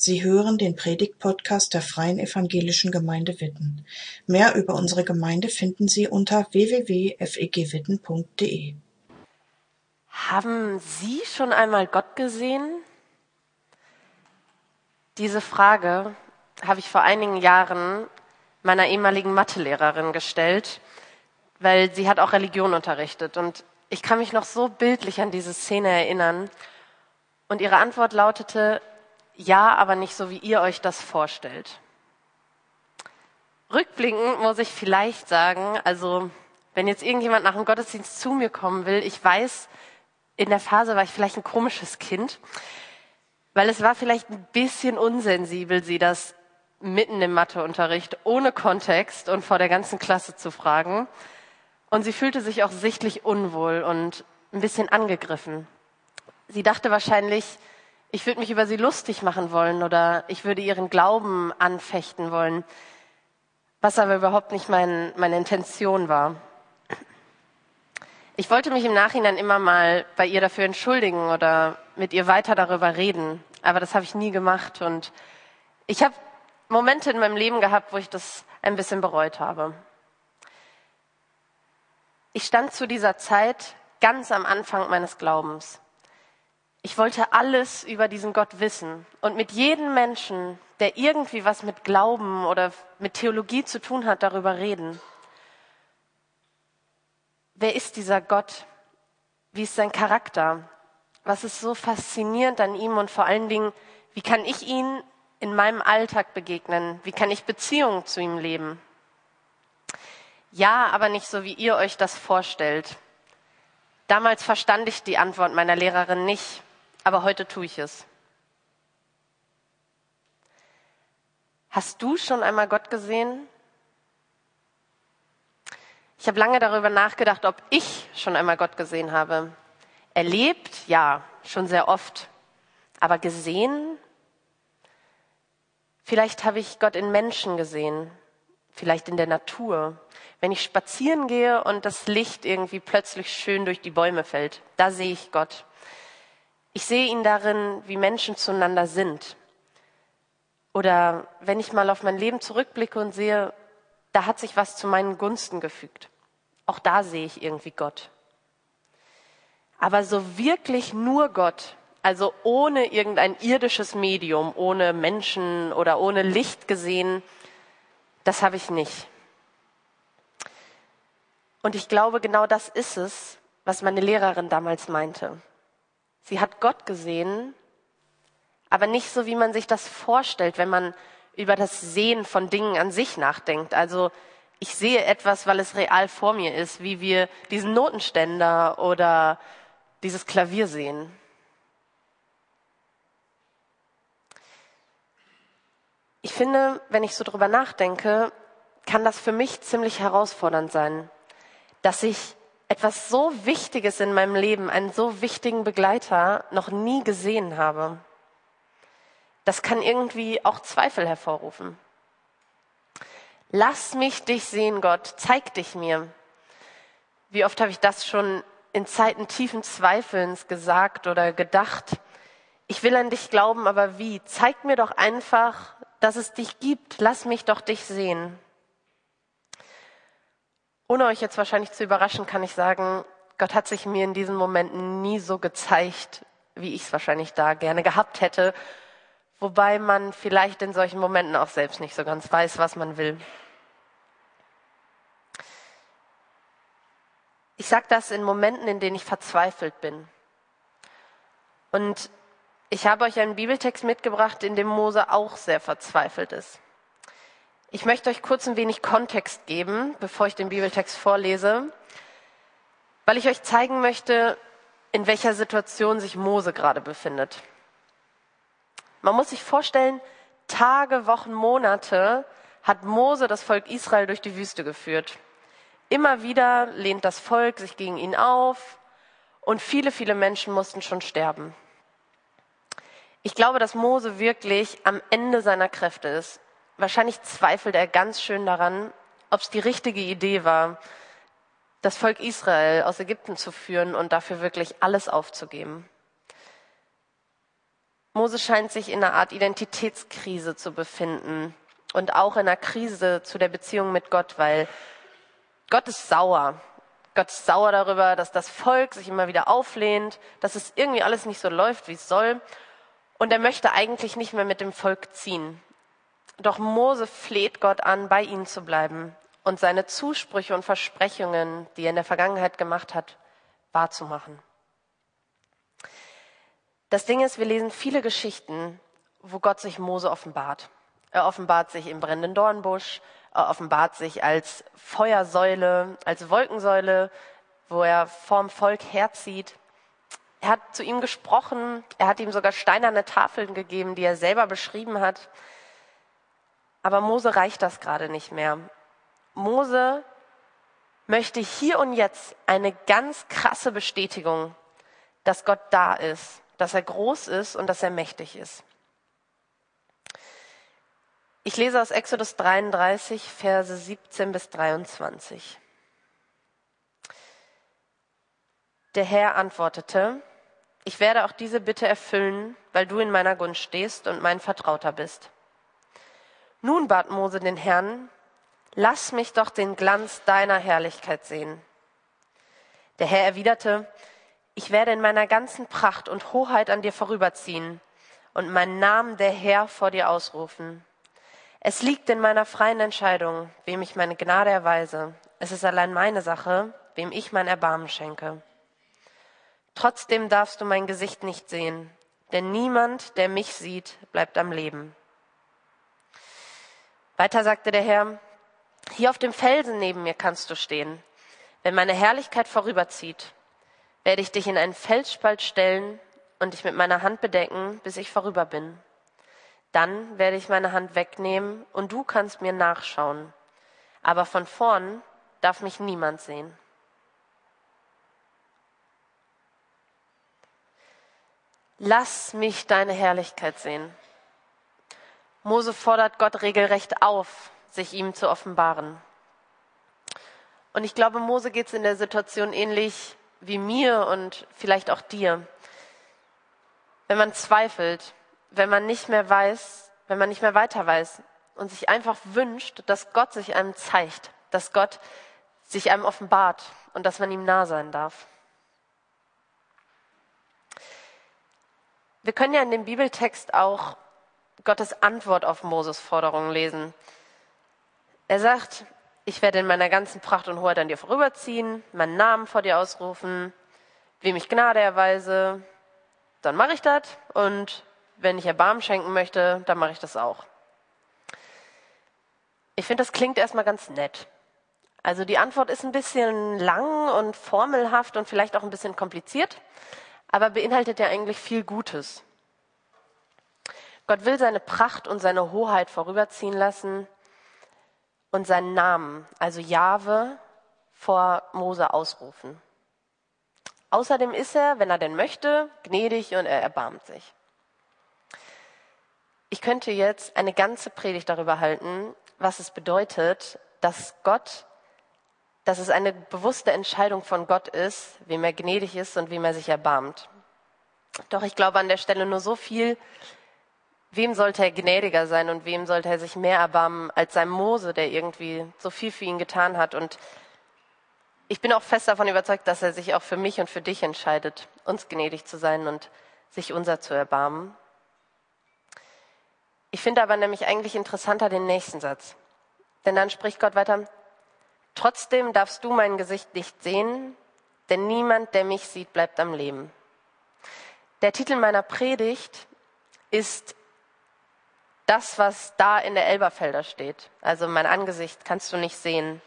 Sie hören den Predigt-Podcast der Freien Evangelischen Gemeinde Witten. Mehr über unsere Gemeinde finden Sie unter www.fegwitten.de. Haben Sie schon einmal Gott gesehen? Diese Frage habe ich vor einigen Jahren meiner ehemaligen Mathelehrerin gestellt, weil sie hat auch Religion unterrichtet und ich kann mich noch so bildlich an diese Szene erinnern. Und ihre Antwort lautete, ja, aber nicht so, wie ihr euch das vorstellt. Rückblickend muss ich vielleicht sagen, also wenn jetzt irgendjemand nach dem Gottesdienst zu mir kommen will, ich weiß, in der Phase war ich vielleicht ein komisches Kind, weil es war vielleicht ein bisschen unsensibel, sie das mitten im Matheunterricht ohne Kontext und vor der ganzen Klasse zu fragen. Und sie fühlte sich auch sichtlich unwohl und ein bisschen angegriffen. Sie dachte wahrscheinlich, ich würde mich über sie lustig machen wollen oder ich würde ihren Glauben anfechten wollen, was aber überhaupt nicht mein, meine Intention war. Ich wollte mich im Nachhinein immer mal bei ihr dafür entschuldigen oder mit ihr weiter darüber reden, aber das habe ich nie gemacht und ich habe Momente in meinem Leben gehabt, wo ich das ein bisschen bereut habe. Ich stand zu dieser Zeit ganz am Anfang meines Glaubens. Ich wollte alles über diesen Gott wissen und mit jedem Menschen, der irgendwie was mit Glauben oder mit Theologie zu tun hat, darüber reden. Wer ist dieser Gott? Wie ist sein Charakter? Was ist so faszinierend an ihm und vor allen Dingen, wie kann ich ihn in meinem Alltag begegnen? Wie kann ich Beziehungen zu ihm leben? Ja, aber nicht so, wie ihr euch das vorstellt. Damals verstand ich die Antwort meiner Lehrerin nicht aber heute tue ich es. Hast du schon einmal Gott gesehen? Ich habe lange darüber nachgedacht, ob ich schon einmal Gott gesehen habe. Erlebt, ja, schon sehr oft. Aber gesehen? Vielleicht habe ich Gott in Menschen gesehen, vielleicht in der Natur. Wenn ich spazieren gehe und das Licht irgendwie plötzlich schön durch die Bäume fällt, da sehe ich Gott. Ich sehe ihn darin, wie Menschen zueinander sind. Oder wenn ich mal auf mein Leben zurückblicke und sehe, da hat sich was zu meinen Gunsten gefügt. Auch da sehe ich irgendwie Gott. Aber so wirklich nur Gott, also ohne irgendein irdisches Medium, ohne Menschen oder ohne Licht gesehen, das habe ich nicht. Und ich glaube, genau das ist es, was meine Lehrerin damals meinte. Sie hat Gott gesehen, aber nicht so, wie man sich das vorstellt, wenn man über das Sehen von Dingen an sich nachdenkt. Also ich sehe etwas, weil es real vor mir ist, wie wir diesen Notenständer oder dieses Klavier sehen. Ich finde, wenn ich so drüber nachdenke, kann das für mich ziemlich herausfordernd sein, dass ich etwas so Wichtiges in meinem Leben, einen so wichtigen Begleiter noch nie gesehen habe. Das kann irgendwie auch Zweifel hervorrufen. Lass mich dich sehen, Gott, zeig dich mir. Wie oft habe ich das schon in Zeiten tiefen Zweifelns gesagt oder gedacht? Ich will an dich glauben, aber wie? Zeig mir doch einfach, dass es dich gibt. Lass mich doch dich sehen. Ohne euch jetzt wahrscheinlich zu überraschen, kann ich sagen, Gott hat sich mir in diesen Momenten nie so gezeigt, wie ich es wahrscheinlich da gerne gehabt hätte. Wobei man vielleicht in solchen Momenten auch selbst nicht so ganz weiß, was man will. Ich sage das in Momenten, in denen ich verzweifelt bin. Und ich habe euch einen Bibeltext mitgebracht, in dem Mose auch sehr verzweifelt ist. Ich möchte euch kurz ein wenig Kontext geben, bevor ich den Bibeltext vorlese, weil ich euch zeigen möchte, in welcher Situation sich Mose gerade befindet. Man muss sich vorstellen, Tage, Wochen, Monate hat Mose das Volk Israel durch die Wüste geführt. Immer wieder lehnt das Volk sich gegen ihn auf und viele, viele Menschen mussten schon sterben. Ich glaube, dass Mose wirklich am Ende seiner Kräfte ist. Wahrscheinlich zweifelt er ganz schön daran, ob es die richtige Idee war, das Volk Israel aus Ägypten zu führen und dafür wirklich alles aufzugeben. Mose scheint sich in einer Art Identitätskrise zu befinden und auch in einer Krise zu der Beziehung mit Gott, weil Gott ist sauer. Gott ist sauer darüber, dass das Volk sich immer wieder auflehnt, dass es irgendwie alles nicht so läuft, wie es soll. Und er möchte eigentlich nicht mehr mit dem Volk ziehen. Doch Mose fleht Gott an, bei ihnen zu bleiben und seine Zusprüche und Versprechungen, die er in der Vergangenheit gemacht hat, wahrzumachen. Das Ding ist, wir lesen viele Geschichten, wo Gott sich Mose offenbart. Er offenbart sich im brennenden Dornbusch, er offenbart sich als Feuersäule, als Wolkensäule, wo er vorm Volk herzieht. Er hat zu ihm gesprochen, er hat ihm sogar steinerne Tafeln gegeben, die er selber beschrieben hat. Aber Mose reicht das gerade nicht mehr. Mose möchte hier und jetzt eine ganz krasse Bestätigung, dass Gott da ist, dass er groß ist und dass er mächtig ist. Ich lese aus Exodus 33, Verse 17 bis 23. Der Herr antwortete, ich werde auch diese Bitte erfüllen, weil du in meiner Gunst stehst und mein Vertrauter bist. Nun bat Mose den Herrn, lass mich doch den Glanz deiner Herrlichkeit sehen. Der Herr erwiderte, ich werde in meiner ganzen Pracht und Hoheit an dir vorüberziehen und meinen Namen der Herr vor dir ausrufen. Es liegt in meiner freien Entscheidung, wem ich meine Gnade erweise. Es ist allein meine Sache, wem ich mein Erbarmen schenke. Trotzdem darfst du mein Gesicht nicht sehen, denn niemand, der mich sieht, bleibt am Leben. Weiter sagte der Herr, hier auf dem Felsen neben mir kannst du stehen. Wenn meine Herrlichkeit vorüberzieht, werde ich dich in einen Felsspalt stellen und dich mit meiner Hand bedecken, bis ich vorüber bin. Dann werde ich meine Hand wegnehmen und du kannst mir nachschauen. Aber von vorn darf mich niemand sehen. Lass mich deine Herrlichkeit sehen. Mose fordert Gott regelrecht auf, sich ihm zu offenbaren. Und ich glaube, Mose geht es in der Situation ähnlich wie mir und vielleicht auch dir. Wenn man zweifelt, wenn man nicht mehr weiß, wenn man nicht mehr weiter weiß und sich einfach wünscht, dass Gott sich einem zeigt, dass Gott sich einem offenbart und dass man ihm nah sein darf. Wir können ja in dem Bibeltext auch Gottes Antwort auf Moses Forderungen lesen. Er sagt, ich werde in meiner ganzen Pracht und Hoheit an dir vorüberziehen, meinen Namen vor dir ausrufen, wem ich Gnade erweise, dann mache ich das und wenn ich Erbarmen schenken möchte, dann mache ich das auch. Ich finde, das klingt erstmal ganz nett. Also die Antwort ist ein bisschen lang und formelhaft und vielleicht auch ein bisschen kompliziert, aber beinhaltet ja eigentlich viel Gutes. Gott will seine Pracht und seine Hoheit vorüberziehen lassen und seinen Namen, also Jahwe, vor Mose ausrufen. Außerdem ist er, wenn er denn möchte, gnädig und er erbarmt sich. Ich könnte jetzt eine ganze Predigt darüber halten, was es bedeutet, dass Gott, dass es eine bewusste Entscheidung von Gott ist, wem er gnädig ist und wem er sich erbarmt. Doch ich glaube an der Stelle nur so viel, wem sollte er gnädiger sein und wem sollte er sich mehr erbarmen als sein Mose, der irgendwie so viel für ihn getan hat. Und ich bin auch fest davon überzeugt, dass er sich auch für mich und für dich entscheidet, uns gnädig zu sein und sich unser zu erbarmen. Ich finde aber nämlich eigentlich interessanter den nächsten Satz. Denn dann spricht Gott weiter, trotzdem darfst du mein Gesicht nicht sehen, denn niemand, der mich sieht, bleibt am Leben. Der Titel meiner Predigt ist das, was da in der Elberfelder steht. Also mein Angesicht kannst du nicht sehen.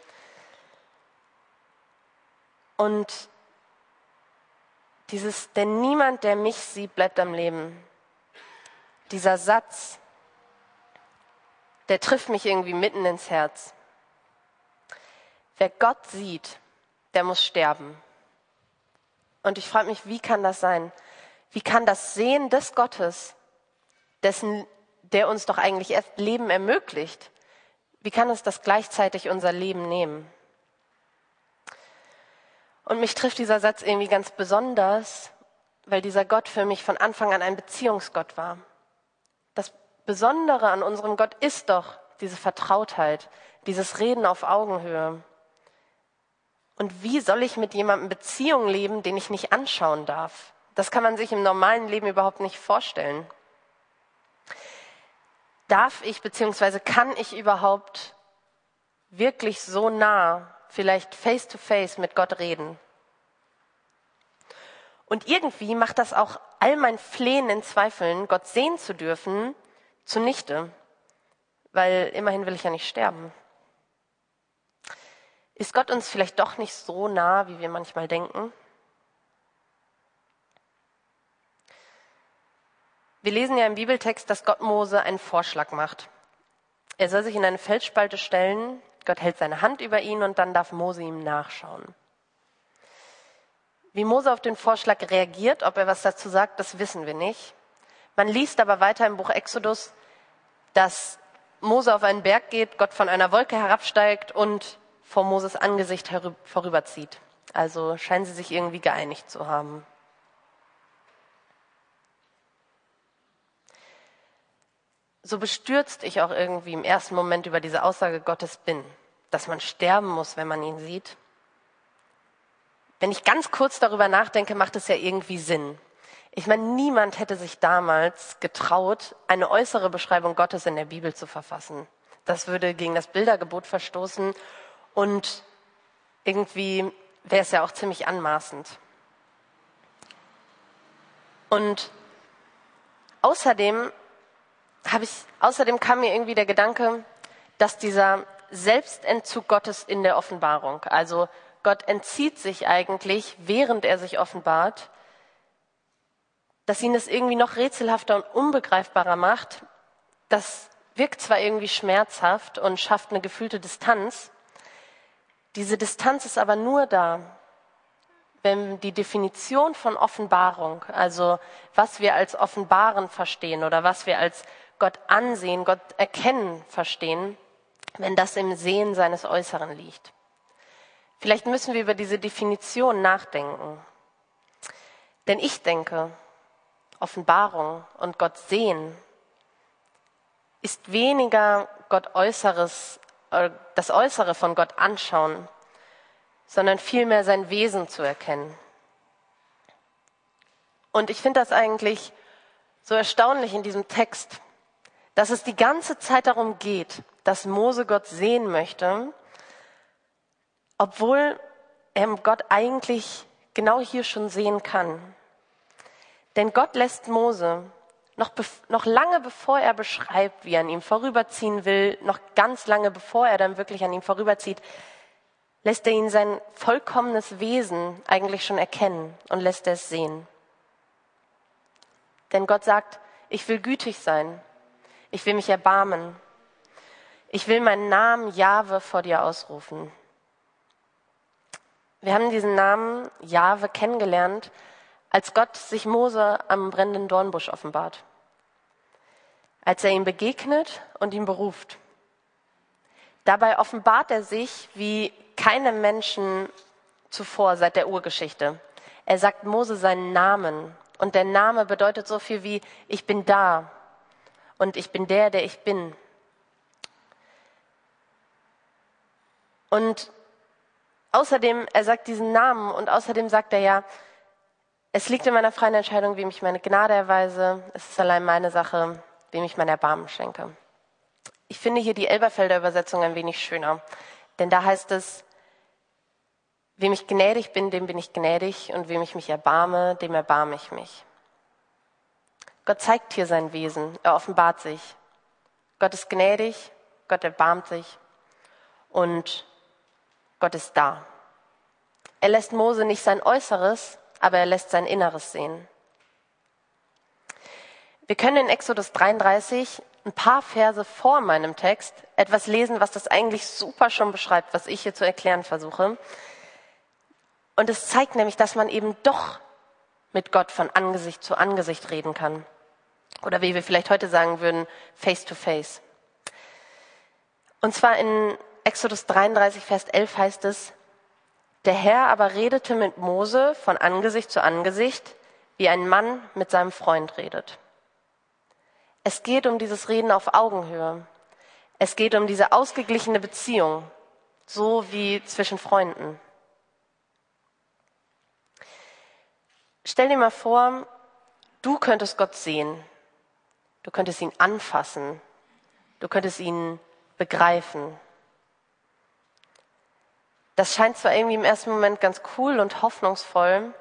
Und dieses, denn niemand, der mich sieht, bleibt am Leben. Dieser Satz, der trifft mich irgendwie mitten ins Herz. Wer Gott sieht, der muss sterben. Und ich frage mich, wie kann das sein? Wie kann das Sehen des Gottes, dessen, der uns doch eigentlich erst Leben ermöglicht, wie kann es das gleichzeitig unser Leben nehmen? Und mich trifft dieser Satz irgendwie ganz besonders, weil dieser Gott für mich von Anfang an ein Beziehungsgott war. Das Besondere an unserem Gott ist doch diese Vertrautheit, dieses Reden auf Augenhöhe. Und wie soll ich mit jemandem Beziehung leben, den ich nicht anschauen darf? Das kann man sich im normalen Leben überhaupt nicht vorstellen. Darf ich bzw. kann ich überhaupt wirklich so nah, vielleicht face to face mit Gott reden? Und irgendwie macht das auch all mein Flehen in Zweifeln, Gott sehen zu dürfen, zunichte, weil immerhin will ich ja nicht sterben. Ist Gott uns vielleicht doch nicht so nah, wie wir manchmal denken? Wir lesen ja im Bibeltext, dass Gott Mose einen Vorschlag macht. Er soll sich in eine Felsspalte stellen, Gott hält seine Hand über ihn und dann darf Mose ihm nachschauen. Wie Mose auf den Vorschlag reagiert, ob er was dazu sagt, das wissen wir nicht. Man liest aber weiter im Buch Exodus, dass Mose auf einen Berg geht, Gott von einer Wolke herabsteigt und vor Moses Angesicht vorüberzieht. Also scheinen sie sich irgendwie geeinigt zu haben. So bestürzt ich auch irgendwie im ersten Moment über diese Aussage Gottes bin, dass man sterben muss, wenn man ihn sieht. Wenn ich ganz kurz darüber nachdenke, macht es ja irgendwie Sinn. Ich meine, niemand hätte sich damals getraut, eine äußere Beschreibung Gottes in der Bibel zu verfassen. Das würde gegen das Bildergebot verstoßen und irgendwie wäre es ja auch ziemlich anmaßend. Und außerdem habe ich, außerdem kam mir irgendwie der Gedanke, dass dieser Selbstentzug Gottes in der Offenbarung, also Gott entzieht sich eigentlich, während er sich offenbart, dass ihn das irgendwie noch rätselhafter und unbegreifbarer macht. Das wirkt zwar irgendwie schmerzhaft und schafft eine gefühlte Distanz. Diese Distanz ist aber nur da, wenn die Definition von Offenbarung, also was wir als Offenbaren verstehen oder was wir als Gott ansehen, Gott erkennen verstehen, wenn das im Sehen seines Äußeren liegt. Vielleicht müssen wir über diese Definition nachdenken. Denn ich denke, Offenbarung und Gott sehen ist weniger Gott Äußeres, äh, das Äußere von Gott anschauen, sondern vielmehr sein Wesen zu erkennen. Und ich finde das eigentlich so erstaunlich in diesem Text, dass es die ganze Zeit darum geht, dass Mose Gott sehen möchte obwohl er Gott eigentlich genau hier schon sehen kann. Denn Gott lässt Mose noch, noch lange bevor er beschreibt, wie er an ihm vorüberziehen will, noch ganz lange bevor er dann wirklich an ihm vorüberzieht, lässt er ihn sein vollkommenes Wesen eigentlich schon erkennen und lässt er es sehen. Denn Gott sagt, ich will gütig sein, ich will mich erbarmen, ich will meinen Namen Jahwe vor dir ausrufen. Wir haben diesen Namen Jahwe kennengelernt, als Gott sich Mose am brennenden Dornbusch offenbart. Als er ihm begegnet und ihn beruft. Dabei offenbart er sich wie keine Menschen zuvor seit der Urgeschichte. Er sagt Mose seinen Namen und der Name bedeutet so viel wie ich bin da und ich bin der, der ich bin. Und Außerdem, er sagt diesen Namen und außerdem sagt er ja, es liegt in meiner freien Entscheidung, wem ich meine Gnade erweise. Es ist allein meine Sache, wem ich mein Erbarmen schenke. Ich finde hier die Elberfelder Übersetzung ein wenig schöner, denn da heißt es, wem ich gnädig bin, dem bin ich gnädig und wem ich mich erbarme, dem erbarme ich mich. Gott zeigt hier sein Wesen, er offenbart sich. Gott ist gnädig, Gott erbarmt sich und Gott ist da. Er lässt Mose nicht sein Äußeres, aber er lässt sein Inneres sehen. Wir können in Exodus 33 ein paar Verse vor meinem Text etwas lesen, was das eigentlich super schon beschreibt, was ich hier zu erklären versuche. Und es zeigt nämlich, dass man eben doch mit Gott von Angesicht zu Angesicht reden kann. Oder wie wir vielleicht heute sagen würden, face to face. Und zwar in Exodus 33, Vers 11 heißt es, der Herr aber redete mit Mose von Angesicht zu Angesicht, wie ein Mann mit seinem Freund redet. Es geht um dieses Reden auf Augenhöhe. Es geht um diese ausgeglichene Beziehung, so wie zwischen Freunden. Stell dir mal vor, du könntest Gott sehen. Du könntest ihn anfassen. Du könntest ihn begreifen. Das scheint zwar irgendwie im ersten Moment ganz cool und hoffnungsvoll,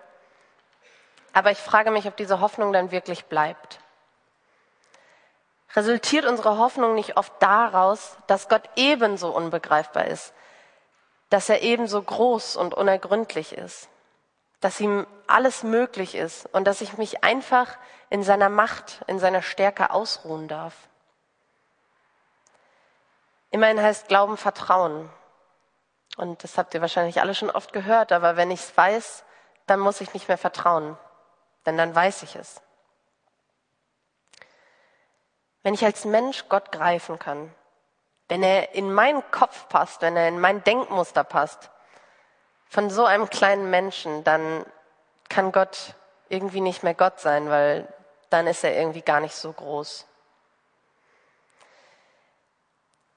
aber ich frage mich, ob diese Hoffnung dann wirklich bleibt. Resultiert unsere Hoffnung nicht oft daraus, dass Gott ebenso unbegreifbar ist, dass er ebenso groß und unergründlich ist, dass ihm alles möglich ist und dass ich mich einfach in seiner Macht, in seiner Stärke ausruhen darf? Immerhin heißt Glauben Vertrauen. Und das habt ihr wahrscheinlich alle schon oft gehört, aber wenn ich es weiß, dann muss ich nicht mehr vertrauen, denn dann weiß ich es. Wenn ich als Mensch Gott greifen kann, wenn er in meinen Kopf passt, wenn er in mein Denkmuster passt, von so einem kleinen Menschen, dann kann Gott irgendwie nicht mehr Gott sein, weil dann ist er irgendwie gar nicht so groß.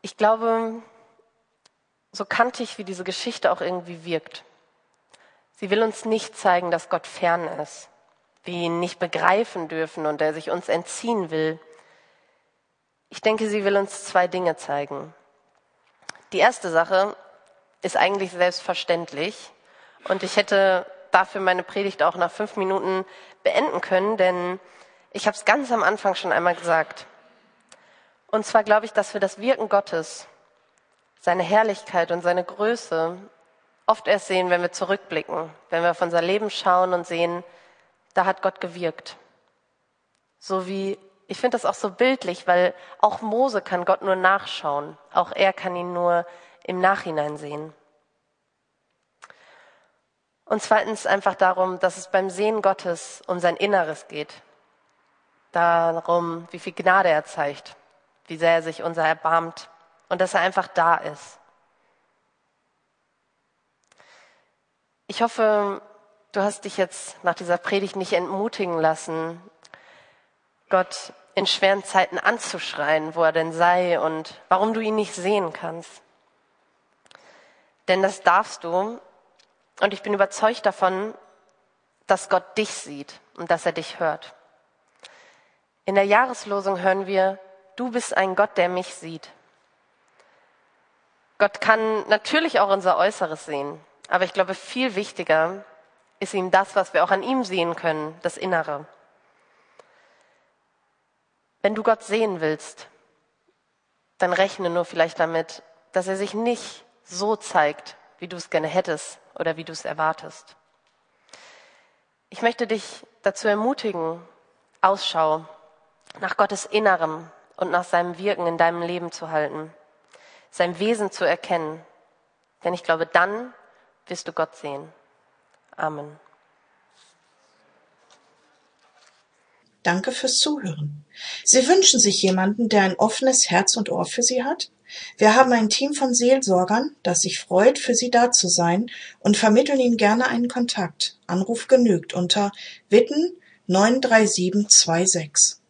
Ich glaube, so kantig wie diese Geschichte auch irgendwie wirkt, sie will uns nicht zeigen, dass Gott fern ist, wir ihn nicht begreifen dürfen und er sich uns entziehen will. Ich denke, sie will uns zwei Dinge zeigen. Die erste Sache ist eigentlich selbstverständlich und ich hätte dafür meine Predigt auch nach fünf Minuten beenden können, denn ich habe es ganz am Anfang schon einmal gesagt. Und zwar glaube ich, dass wir das Wirken Gottes, seine Herrlichkeit und seine Größe oft erst sehen, wenn wir zurückblicken, wenn wir auf unser Leben schauen und sehen, da hat Gott gewirkt. So wie ich finde das auch so bildlich, weil auch Mose kann Gott nur nachschauen. Auch er kann ihn nur im Nachhinein sehen. Und zweitens einfach darum, dass es beim Sehen Gottes um sein Inneres geht. Darum, wie viel Gnade er zeigt, wie sehr er sich unser erbarmt und dass er einfach da ist. Ich hoffe, du hast dich jetzt nach dieser Predigt nicht entmutigen lassen, Gott in schweren Zeiten anzuschreien, wo er denn sei und warum du ihn nicht sehen kannst. Denn das darfst du. Und ich bin überzeugt davon, dass Gott dich sieht und dass er dich hört. In der Jahreslosung hören wir, du bist ein Gott, der mich sieht. Gott kann natürlich auch unser Äußeres sehen, aber ich glaube, viel wichtiger ist ihm das, was wir auch an ihm sehen können, das Innere. Wenn du Gott sehen willst, dann rechne nur vielleicht damit, dass er sich nicht so zeigt, wie du es gerne hättest oder wie du es erwartest. Ich möchte dich dazu ermutigen, Ausschau nach Gottes Innerem und nach seinem Wirken in deinem Leben zu halten, sein Wesen zu erkennen. Denn ich glaube, dann wirst du Gott sehen. Amen. Danke fürs Zuhören. Sie wünschen sich jemanden, der ein offenes Herz und Ohr für Sie hat? Wir haben ein Team von Seelsorgern, das sich freut, für Sie da zu sein und vermitteln Ihnen gerne einen Kontakt. Anruf genügt unter Witten 93726.